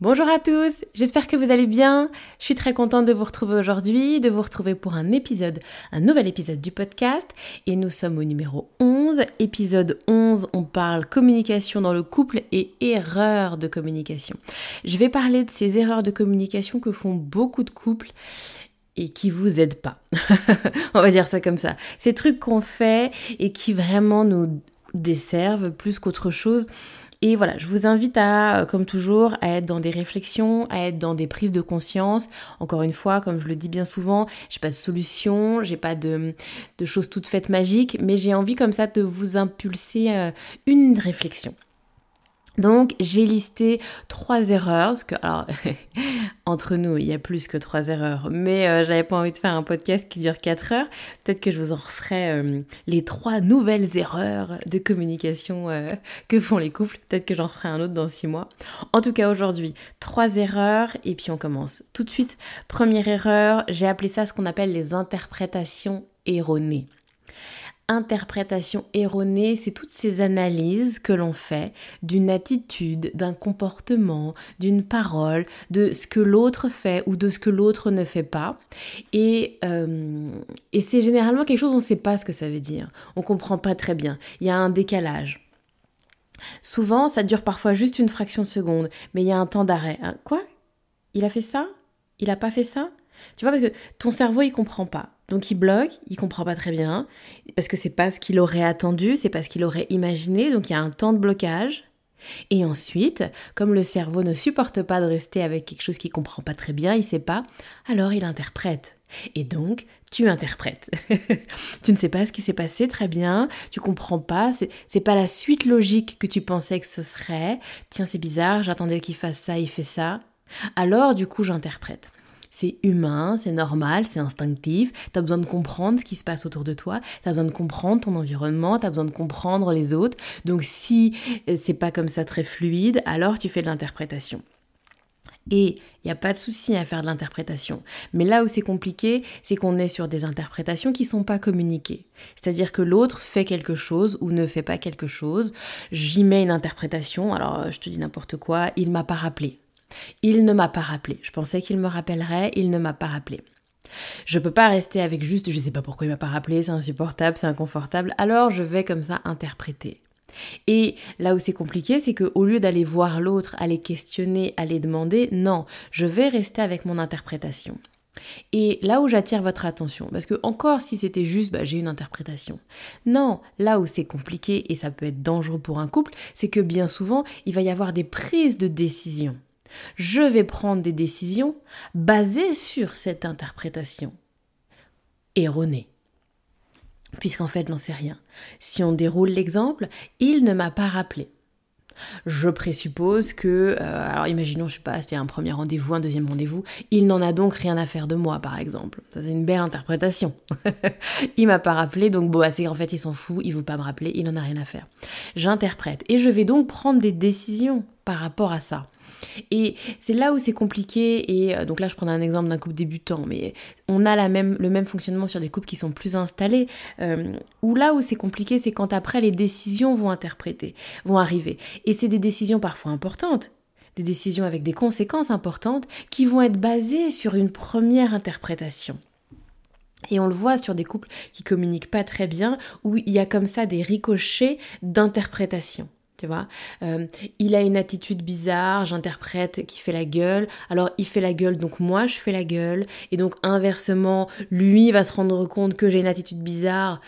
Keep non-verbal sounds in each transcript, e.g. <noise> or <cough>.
Bonjour à tous, j'espère que vous allez bien. Je suis très contente de vous retrouver aujourd'hui, de vous retrouver pour un épisode, un nouvel épisode du podcast. Et nous sommes au numéro 11. Épisode 11, on parle communication dans le couple et erreurs de communication. Je vais parler de ces erreurs de communication que font beaucoup de couples et qui vous aident pas. <laughs> on va dire ça comme ça. Ces trucs qu'on fait et qui vraiment nous desservent plus qu'autre chose et voilà, je vous invite à, euh, comme toujours, à être dans des réflexions, à être dans des prises de conscience. Encore une fois, comme je le dis bien souvent, j'ai pas de solution, j'ai pas de, de, choses toutes faites magiques, mais j'ai envie comme ça de vous impulser euh, une réflexion. Donc j'ai listé trois erreurs, parce que <laughs> entre nous il y a plus que trois erreurs, mais euh, j'avais pas envie de faire un podcast qui dure quatre heures. Peut-être que je vous en referai euh, les trois nouvelles erreurs de communication euh, que font les couples. Peut-être que j'en ferai un autre dans six mois. En tout cas aujourd'hui trois erreurs et puis on commence tout de suite. Première erreur, j'ai appelé ça ce qu'on appelle les interprétations erronées interprétation erronée, c'est toutes ces analyses que l'on fait d'une attitude, d'un comportement, d'une parole, de ce que l'autre fait ou de ce que l'autre ne fait pas. Et, euh, et c'est généralement quelque chose, on ne sait pas ce que ça veut dire. On comprend pas très bien. Il y a un décalage. Souvent, ça dure parfois juste une fraction de seconde, mais il y a un temps d'arrêt. Hein, quoi? Il a fait ça? Il a pas fait ça? Tu vois, parce que ton cerveau, il comprend pas. Donc il bloque, il comprend pas très bien, parce que c'est pas ce qu'il aurait attendu, c'est pas ce qu'il aurait imaginé, donc il y a un temps de blocage. Et ensuite, comme le cerveau ne supporte pas de rester avec quelque chose qu'il comprend pas très bien, il sait pas, alors il interprète. Et donc, tu interprètes. <laughs> tu ne sais pas ce qui s'est passé très bien, tu comprends pas, c'est pas la suite logique que tu pensais que ce serait. Tiens, c'est bizarre, j'attendais qu'il fasse ça, il fait ça. Alors, du coup, j'interprète. C'est humain, c'est normal, c'est instinctif. Tu as besoin de comprendre ce qui se passe autour de toi, tu as besoin de comprendre ton environnement, tu as besoin de comprendre les autres. Donc si euh, c'est pas comme ça très fluide, alors tu fais de l'interprétation. Et il n'y a pas de souci à faire de l'interprétation. Mais là où c'est compliqué, c'est qu'on est sur des interprétations qui ne sont pas communiquées. C'est-à-dire que l'autre fait quelque chose ou ne fait pas quelque chose. J'y mets une interprétation. Alors, je te dis n'importe quoi, il m'a pas rappelé. Il ne m'a pas rappelé. Je pensais qu'il me rappellerait, il ne m'a pas rappelé. Je peux pas rester avec juste je sais pas pourquoi il m'a pas rappelé, c'est insupportable, c'est inconfortable, alors je vais comme ça interpréter. Et là où c'est compliqué, c'est que au lieu d'aller voir l'autre, aller questionner, aller demander, non, je vais rester avec mon interprétation. Et là où j'attire votre attention, parce que encore si c'était juste bah, j'ai une interprétation. Non, là où c'est compliqué et ça peut être dangereux pour un couple, c'est que bien souvent il va y avoir des prises de décision. Je vais prendre des décisions basées sur cette interprétation erronée. Puisqu'en fait, je n'en sais rien. Si on déroule l'exemple, il ne m'a pas rappelé. Je présuppose que, euh, alors imaginons, je sais pas, c'était un premier rendez-vous, un deuxième rendez-vous, il n'en a donc rien à faire de moi, par exemple. Ça, c'est une belle interprétation. <laughs> il m'a pas rappelé, donc bon, c'est en fait, il s'en fout, il veut pas me rappeler, il n'en a rien à faire. J'interprète et je vais donc prendre des décisions par rapport à ça. Et c'est là où c'est compliqué, et euh, donc là je prends un exemple d'un couple débutant, mais on a la même, le même fonctionnement sur des couples qui sont plus installés, euh, où là où c'est compliqué, c'est quand après les décisions vont interpréter, vont arriver. Et c'est des décisions parfois importantes, des décisions avec des conséquences importantes, qui vont être basées sur une première interprétation. Et on le voit sur des couples qui communiquent pas très bien, où il y a comme ça des ricochets d'interprétation tu vois. Euh, il a une attitude bizarre, j'interprète qui fait la gueule, alors il fait la gueule, donc moi je fais la gueule, et donc inversement, lui va se rendre compte que j'ai une attitude bizarre,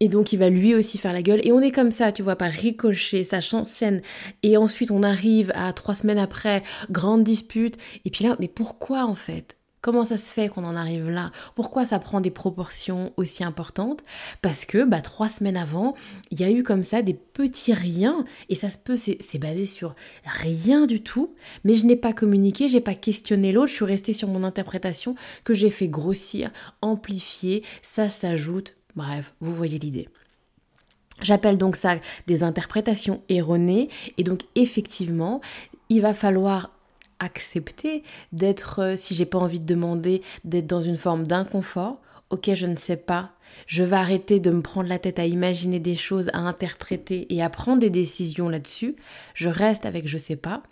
Et donc il va lui aussi faire la gueule. Et on est comme ça, tu vois, par ricochet, ça s'enchaîne. Et ensuite on arrive à trois semaines après, grande dispute. Et puis là, mais pourquoi en fait? Comment ça se fait qu'on en arrive là? Pourquoi ça prend des proportions aussi importantes? Parce que bah, trois semaines avant, il y a eu comme ça des petits riens, et ça se peut, c'est basé sur rien du tout, mais je n'ai pas communiqué, j'ai pas questionné l'autre, je suis restée sur mon interprétation que j'ai fait grossir, amplifier, ça s'ajoute, bref, vous voyez l'idée. J'appelle donc ça des interprétations erronées, et donc effectivement, il va falloir accepter d'être, euh, si j'ai pas envie de demander, d'être dans une forme d'inconfort. Ok, je ne sais pas. Je vais arrêter de me prendre la tête à imaginer des choses, à interpréter et à prendre des décisions là-dessus. Je reste avec je sais pas.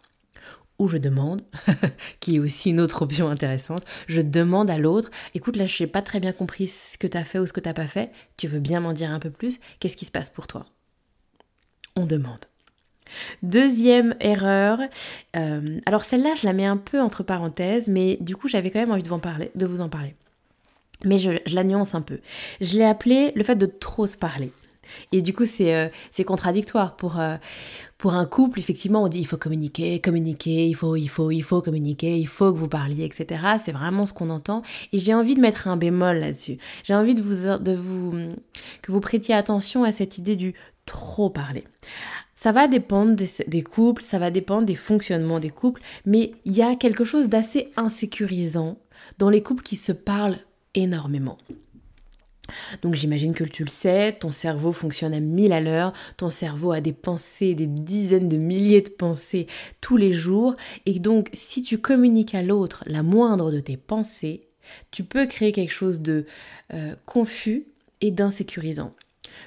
Ou je demande, <laughs> qui est aussi une autre option intéressante, je demande à l'autre, écoute là je n'ai pas très bien compris ce que tu as fait ou ce que tu n'as pas fait, tu veux bien m'en dire un peu plus, qu'est-ce qui se passe pour toi? On demande. Deuxième erreur, euh, alors celle-là je la mets un peu entre parenthèses, mais du coup j'avais quand même envie de vous en parler. De vous en parler. Mais je, la nuance un peu. Je l'ai appelé le fait de trop se parler. Et du coup, c'est euh, contradictoire. Pour, euh, pour un couple, effectivement, on dit il faut communiquer, communiquer, il faut, il faut, il faut communiquer, il faut que vous parliez, etc. C'est vraiment ce qu'on entend. Et j'ai envie de mettre un bémol là-dessus. J'ai envie de vous, de vous, que vous prêtiez attention à cette idée du trop parler. Ça va dépendre des, couples, ça va dépendre des fonctionnements des couples, mais il y a quelque chose d'assez insécurisant dans les couples qui se parlent énormément. Donc j'imagine que tu le sais, ton cerveau fonctionne à mille à l'heure, ton cerveau a des pensées, des dizaines de milliers de pensées tous les jours, et donc si tu communiques à l'autre la moindre de tes pensées, tu peux créer quelque chose de euh, confus et d'insécurisant.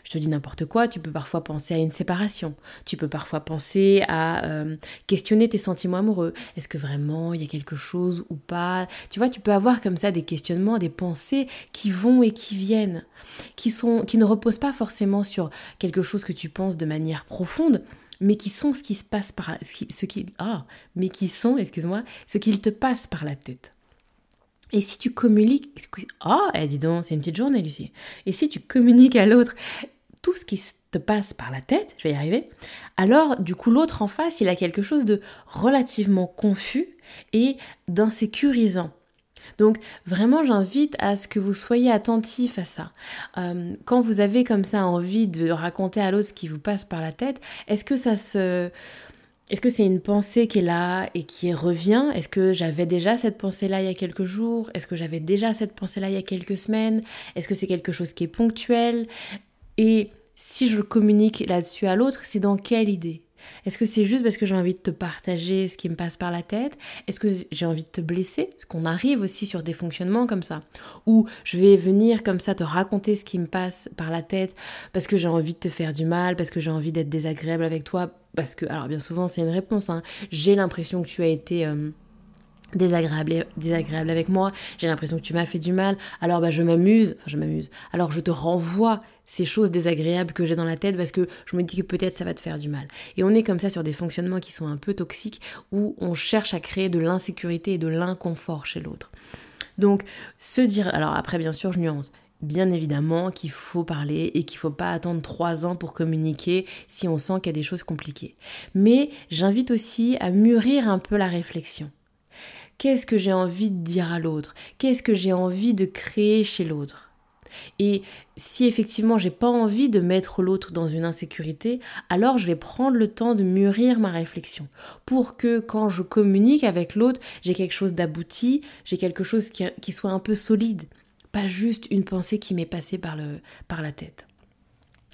Je te dis n'importe quoi, tu peux parfois penser à une séparation, tu peux parfois penser à euh, questionner tes sentiments amoureux. Est-ce que vraiment il y a quelque chose ou pas? Tu vois, tu peux avoir comme ça des questionnements, des pensées qui vont et qui viennent, qui, sont, qui ne reposent pas forcément sur quelque chose que tu penses de manière profonde, mais qui sont ce qui se passe par ce qui, ah, mais qui sont, excuse-moi, ce qu'il te passe par la tête. Et si tu communiques, oh, dis donc, c'est une petite journée, Lucie. Et si tu communiques à l'autre tout ce qui te passe par la tête, je vais y arriver, alors du coup l'autre en face, il a quelque chose de relativement confus et d'insécurisant. Donc vraiment, j'invite à ce que vous soyez attentif à ça. Euh, quand vous avez comme ça envie de raconter à l'autre ce qui vous passe par la tête, est-ce que ça se est-ce que c'est une pensée qui est là et qui revient? Est-ce que j'avais déjà cette pensée-là il y a quelques jours? Est-ce que j'avais déjà cette pensée-là il y a quelques semaines? Est-ce que c'est quelque chose qui est ponctuel? Et si je communique là-dessus à l'autre, c'est dans quelle idée? Est-ce que c'est juste parce que j'ai envie de te partager ce qui me passe par la tête? Est-ce que j'ai envie de te blesser? Parce qu'on arrive aussi sur des fonctionnements comme ça? Ou je vais venir comme ça te raconter ce qui me passe par la tête parce que j'ai envie de te faire du mal, parce que j'ai envie d'être désagréable avec toi? Parce que, alors bien souvent c'est une réponse, hein. j'ai l'impression que tu as été... Euh, désagréable, désagréable avec moi, j'ai l'impression que tu m'as fait du mal, alors bah je m'amuse, enfin je m'amuse, alors je te renvoie ces choses désagréables que j'ai dans la tête parce que je me dis que peut-être ça va te faire du mal. Et on est comme ça sur des fonctionnements qui sont un peu toxiques où on cherche à créer de l'insécurité et de l'inconfort chez l'autre. Donc se dire, alors après bien sûr je nuance, bien évidemment qu'il faut parler et qu'il faut pas attendre trois ans pour communiquer si on sent qu'il y a des choses compliquées. Mais j'invite aussi à mûrir un peu la réflexion. Qu'est-ce que j'ai envie de dire à l'autre? Qu'est-ce que j'ai envie de créer chez l'autre? Et si effectivement j'ai pas envie de mettre l'autre dans une insécurité, alors je vais prendre le temps de mûrir ma réflexion pour que quand je communique avec l'autre, j'ai quelque chose d'abouti, j'ai quelque chose qui, soit un peu solide, pas juste une pensée qui m'est passée par, le, par la tête.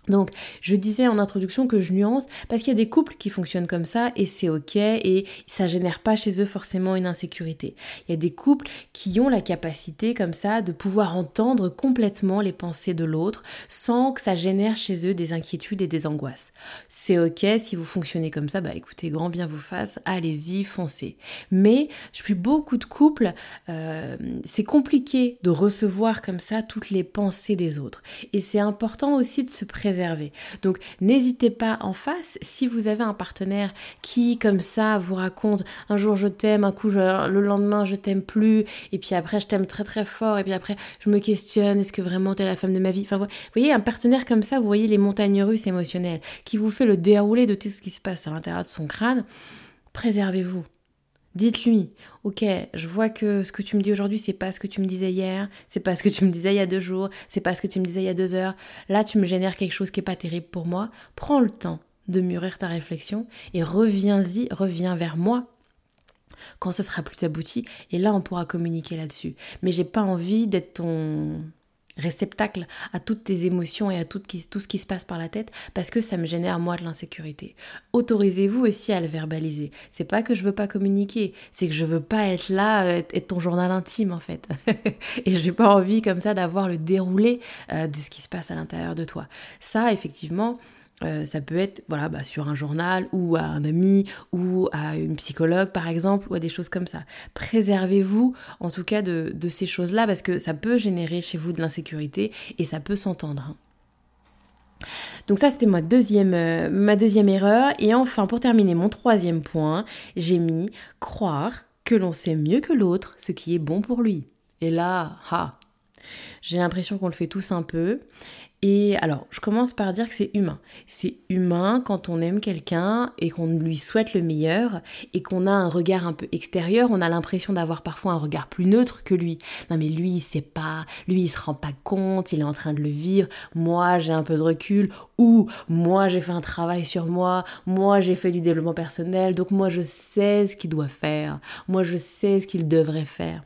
Donc, je disais en introduction que je nuance parce qu'il y a des couples qui fonctionnent comme ça et c'est ok et ça génère pas chez eux forcément une insécurité. Il y a des couples qui ont la capacité comme ça de pouvoir entendre complètement les pensées de l'autre sans que ça génère chez eux des inquiétudes et des angoisses. C'est ok si vous fonctionnez comme ça, bah écoutez, grand bien vous fasse, allez-y, foncez. Mais je suis beaucoup de couples, euh, c'est compliqué de recevoir comme ça toutes les pensées des autres et c'est important aussi de se préserver Donc n'hésitez pas en face, si vous avez un partenaire qui, comme ça, vous raconte un jour je t'aime, un coup le lendemain je t'aime plus, et puis après je t'aime très très fort, et puis après je me questionne, est-ce que vraiment t'es la femme de ma vie? Enfin, vous voyez, un partenaire comme ça, vous voyez les montagnes russes émotionnelles, qui vous fait le déroulé de tout ce qui se passe à l'intérieur de son crâne, préservez-vous. Dites-lui, ok, je vois que ce que tu me dis aujourd'hui, c'est pas ce que tu me disais hier, c'est pas ce que tu me disais il y a deux jours, c'est pas ce que tu me disais il y a deux heures. Là, tu me génères quelque chose qui est pas terrible pour moi. Prends le temps de mûrir ta réflexion et reviens-y, reviens vers moi quand ce sera plus abouti et là on pourra communiquer là-dessus. Mais j'ai pas envie d'être ton réceptacle à toutes tes émotions et à tout, tout, ce qui se passe par la tête parce que ça me génère moi de l'insécurité. Autorisez-vous aussi à le verbaliser. C'est pas que je veux pas communiquer, c'est que je veux pas être là, euh, être, ton journal intime en fait. <laughs> et j'ai pas envie comme ça d'avoir le déroulé euh, de ce qui se passe à l'intérieur de toi. Ça, effectivement, euh, ça peut être voilà, bah, sur un journal ou à un ami ou à une psychologue par exemple ou à des choses comme ça. Préservez-vous en tout cas de, ces choses-là parce que ça peut générer chez vous de l'insécurité et ça peut s'entendre. Hein. Donc ça c'était ma deuxième, euh, ma deuxième erreur. Et enfin pour terminer mon troisième point, j'ai mis croire que l'on sait mieux que l'autre ce qui est bon pour lui. Et là, ha, j'ai l'impression qu'on le fait tous un peu. Et alors, je commence par dire que c'est humain. C'est humain quand on aime quelqu'un et qu'on lui souhaite le meilleur et qu'on a un regard un peu extérieur, on a l'impression d'avoir parfois un regard plus neutre que lui. Non mais lui, il sait pas, lui, il se rend pas compte, il est en train de le vivre. Moi, j'ai un peu de recul ou moi, j'ai fait un travail sur moi, moi, j'ai fait du développement personnel, donc moi, je sais ce qu'il doit faire. Moi, je sais ce qu'il devrait faire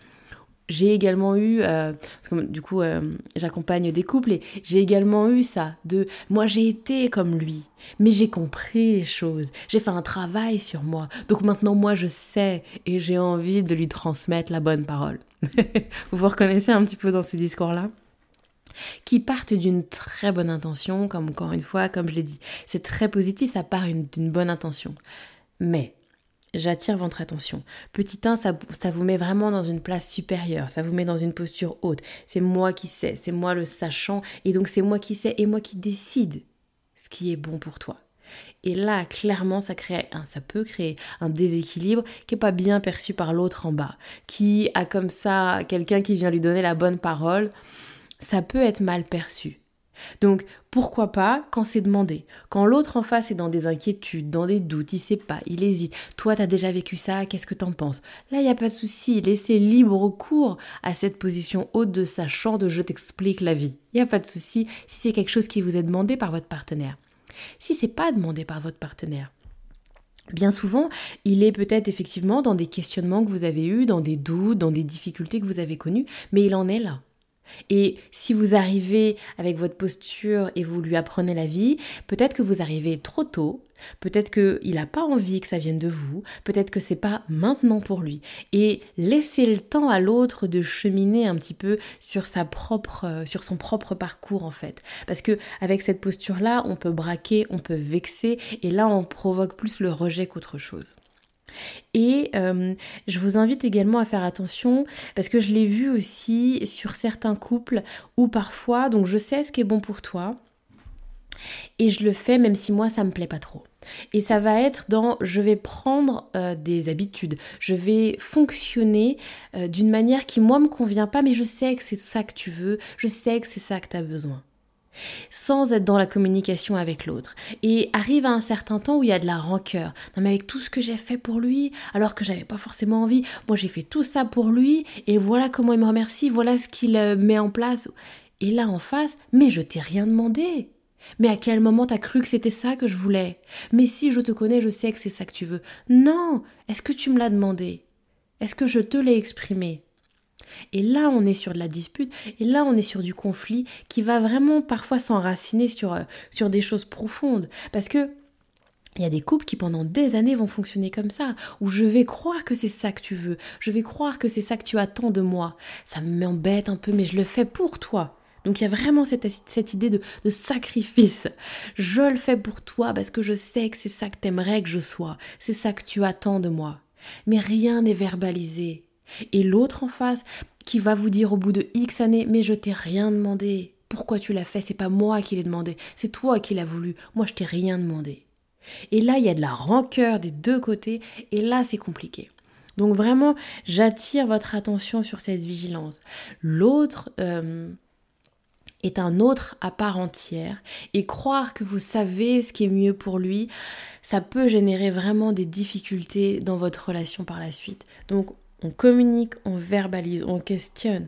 j'ai également eu, euh, parce que du coup euh, j'accompagne des couples et j'ai également eu ça, de moi j'ai été comme lui, mais j'ai compris les choses, j'ai fait un travail sur moi, donc maintenant moi je sais et j'ai envie de lui transmettre la bonne parole. <laughs> vous vous reconnaissez un petit peu dans ces discours-là? Qui partent d'une très bonne intention, comme encore une fois, comme je l'ai dit, c'est très positif, ça part d'une bonne intention. Mais j'attire votre attention. Petit 1, ça, ça, vous met vraiment dans une place supérieure, ça vous met dans une posture haute. C'est moi qui sais, c'est moi le sachant, et donc c'est moi qui sais et moi qui décide ce qui est bon pour toi. Et là, clairement, ça, crée ça peut créer un déséquilibre qui n'est pas bien perçu par l'autre en bas, qui a comme ça quelqu'un qui vient lui donner la bonne parole. Ça peut être mal perçu. Donc pourquoi pas quand c'est demandé? Quand l'autre en face est dans des inquiétudes, dans des doutes, il sait pas, il hésite. Toi, tu as déjà vécu ça, qu'est-ce que t'en penses? Là, il n'y a pas de souci, laissez libre cours à cette position haute de sachant de je t'explique la vie. Il n'y a pas de souci si c'est quelque chose qui vous est demandé par votre partenaire. Si c'est pas demandé par votre partenaire, Bien souvent, il est peut-être effectivement dans des questionnements que vous avez eus, dans des doutes, dans des difficultés que vous avez connues, mais il en est là. Et si vous arrivez avec votre posture et vous lui apprenez la vie, peut-être que vous arrivez trop tôt, peut-être qu'il n'a pas envie que ça vienne de vous, peut-être que c'est pas maintenant pour lui. Et laissez le temps à l'autre de cheminer un petit peu sur sa propre, sur son propre parcours en fait. Parce que avec cette posture-là, on peut braquer, on peut vexer, et là on provoque plus le rejet qu'autre chose. Et euh, je vous invite également à faire attention parce que je l'ai vu aussi sur certains couples où parfois, donc je sais ce qui est bon pour toi et je le fais même si moi ça me plaît pas trop. Et ça va être dans je vais prendre euh, des habitudes, je vais fonctionner euh, d'une manière qui moi me convient pas mais je sais que c'est ça que tu veux, je sais que c'est ça que tu as besoin sans être dans la communication avec l'autre. Et arrive à un certain temps où il y a de la rancœur. Non mais avec tout ce que j'ai fait pour lui, alors que j'avais pas forcément envie, moi j'ai fait tout ça pour lui, et voilà comment il me remercie, voilà ce qu'il euh, met en place. Et là en face, mais je t'ai rien demandé. Mais à quel moment t'as cru que c'était ça que je voulais? Mais si je te connais, je sais que c'est ça que tu veux. Non Est-ce que tu me l'as demandé? Est-ce que je te l'ai exprimé? Et là, on est sur de la dispute, et là, on est sur du conflit qui va vraiment parfois s'enraciner sur, euh, sur des choses profondes. Parce que il y a des couples qui pendant des années vont fonctionner comme ça, où je vais croire que c'est ça que tu veux, je vais croire que c'est ça que tu attends de moi. Ça m'embête un peu, mais je le fais pour toi. Donc il y a vraiment cette, cette idée de, de, sacrifice. Je le fais pour toi parce que je sais que c'est ça que t'aimerais que je sois, c'est ça que tu attends de moi. Mais rien n'est verbalisé. Et l'autre en face qui va vous dire au bout de X années, mais je t'ai rien demandé. pourquoi tu l'as fait, c'est pas moi qui l'ai demandé, c'est toi qui l'as voulu, moi je t'ai rien demandé. Et là, il y a de la rancœur des deux côtés, et là, c'est compliqué. Donc vraiment, j'attire votre attention sur cette vigilance. L'autre euh, est un autre à part entière, et croire que vous savez ce qui est mieux pour lui, ça peut générer vraiment des difficultés dans votre relation par la suite. On communique, on verbalise, on questionne.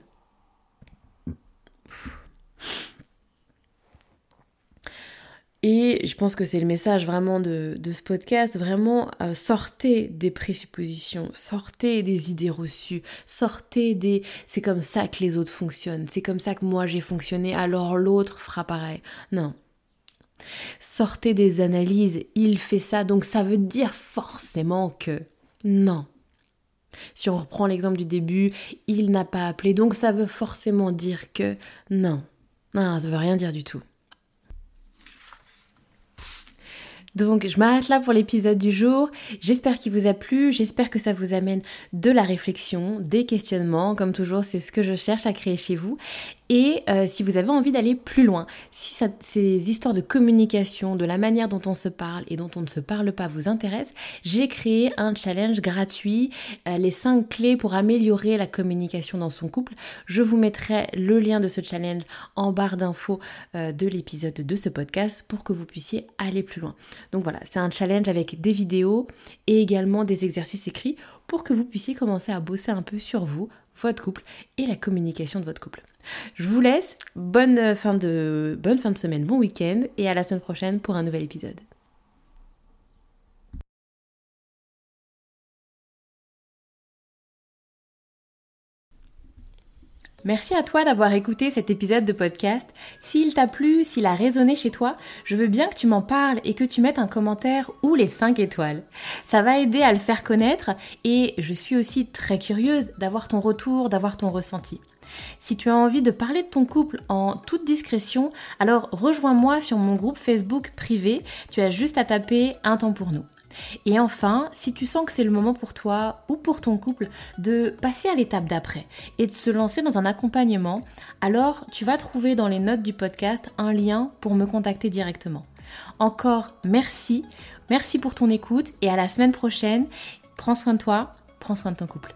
Et je pense que c'est le message vraiment de, ce podcast, vraiment euh, sortez des présuppositions, sortez des idées reçues, sortez des c'est comme ça que les autres fonctionnent, c'est comme ça que moi j'ai fonctionné, alors l'autre fera pareil. Non. Sortez des analyses, il fait ça, donc ça veut dire forcément que. Non. Si on reprend l'exemple du début, il n'a pas appelé, donc ça veut forcément dire que. Non. Non, ça veut rien dire du tout. Donc je m'arrête là pour l'épisode du jour. J'espère qu'il vous a plu, j'espère que ça vous amène de la réflexion, des questionnements. Comme toujours, c'est ce que je cherche à créer chez vous. Et euh, si vous avez envie d'aller plus loin, si ces histoires de communication, de la manière dont on se parle et dont on ne se parle pas vous intéressent, j'ai créé un challenge gratuit, euh, les 5 clés pour améliorer la communication dans son couple. Je vous mettrai le lien de ce challenge en barre d'infos euh, de l'épisode de ce podcast pour que vous puissiez aller plus loin. Donc voilà, c'est un challenge avec des vidéos et également des exercices écrits pour que vous puissiez commencer à bosser un peu sur vous, votre couple et la communication de votre couple. Je vous laisse, bonne fin de, bonne fin de semaine, bon week-end et à la semaine prochaine pour un nouvel épisode. Merci à toi d'avoir écouté cet épisode de podcast. S'il t'a plu, s'il a résonné chez toi, je veux bien que tu m'en parles et que tu mettes un commentaire ou les 5 étoiles. Ça va aider à le faire connaître et je suis aussi très curieuse d'avoir ton retour, d'avoir ton ressenti. Si tu as envie de parler de ton couple en toute discrétion, alors rejoins-moi sur mon groupe Facebook privé. Tu as juste à taper un temps pour nous. Et enfin, si tu sens que c'est le moment pour toi ou pour ton couple de passer à l'étape d'après et de se lancer dans un accompagnement, alors tu vas trouver dans les notes du podcast un lien pour me contacter directement. Encore merci, merci pour ton écoute et à la semaine prochaine. Prends soin de toi, prends soin de ton couple.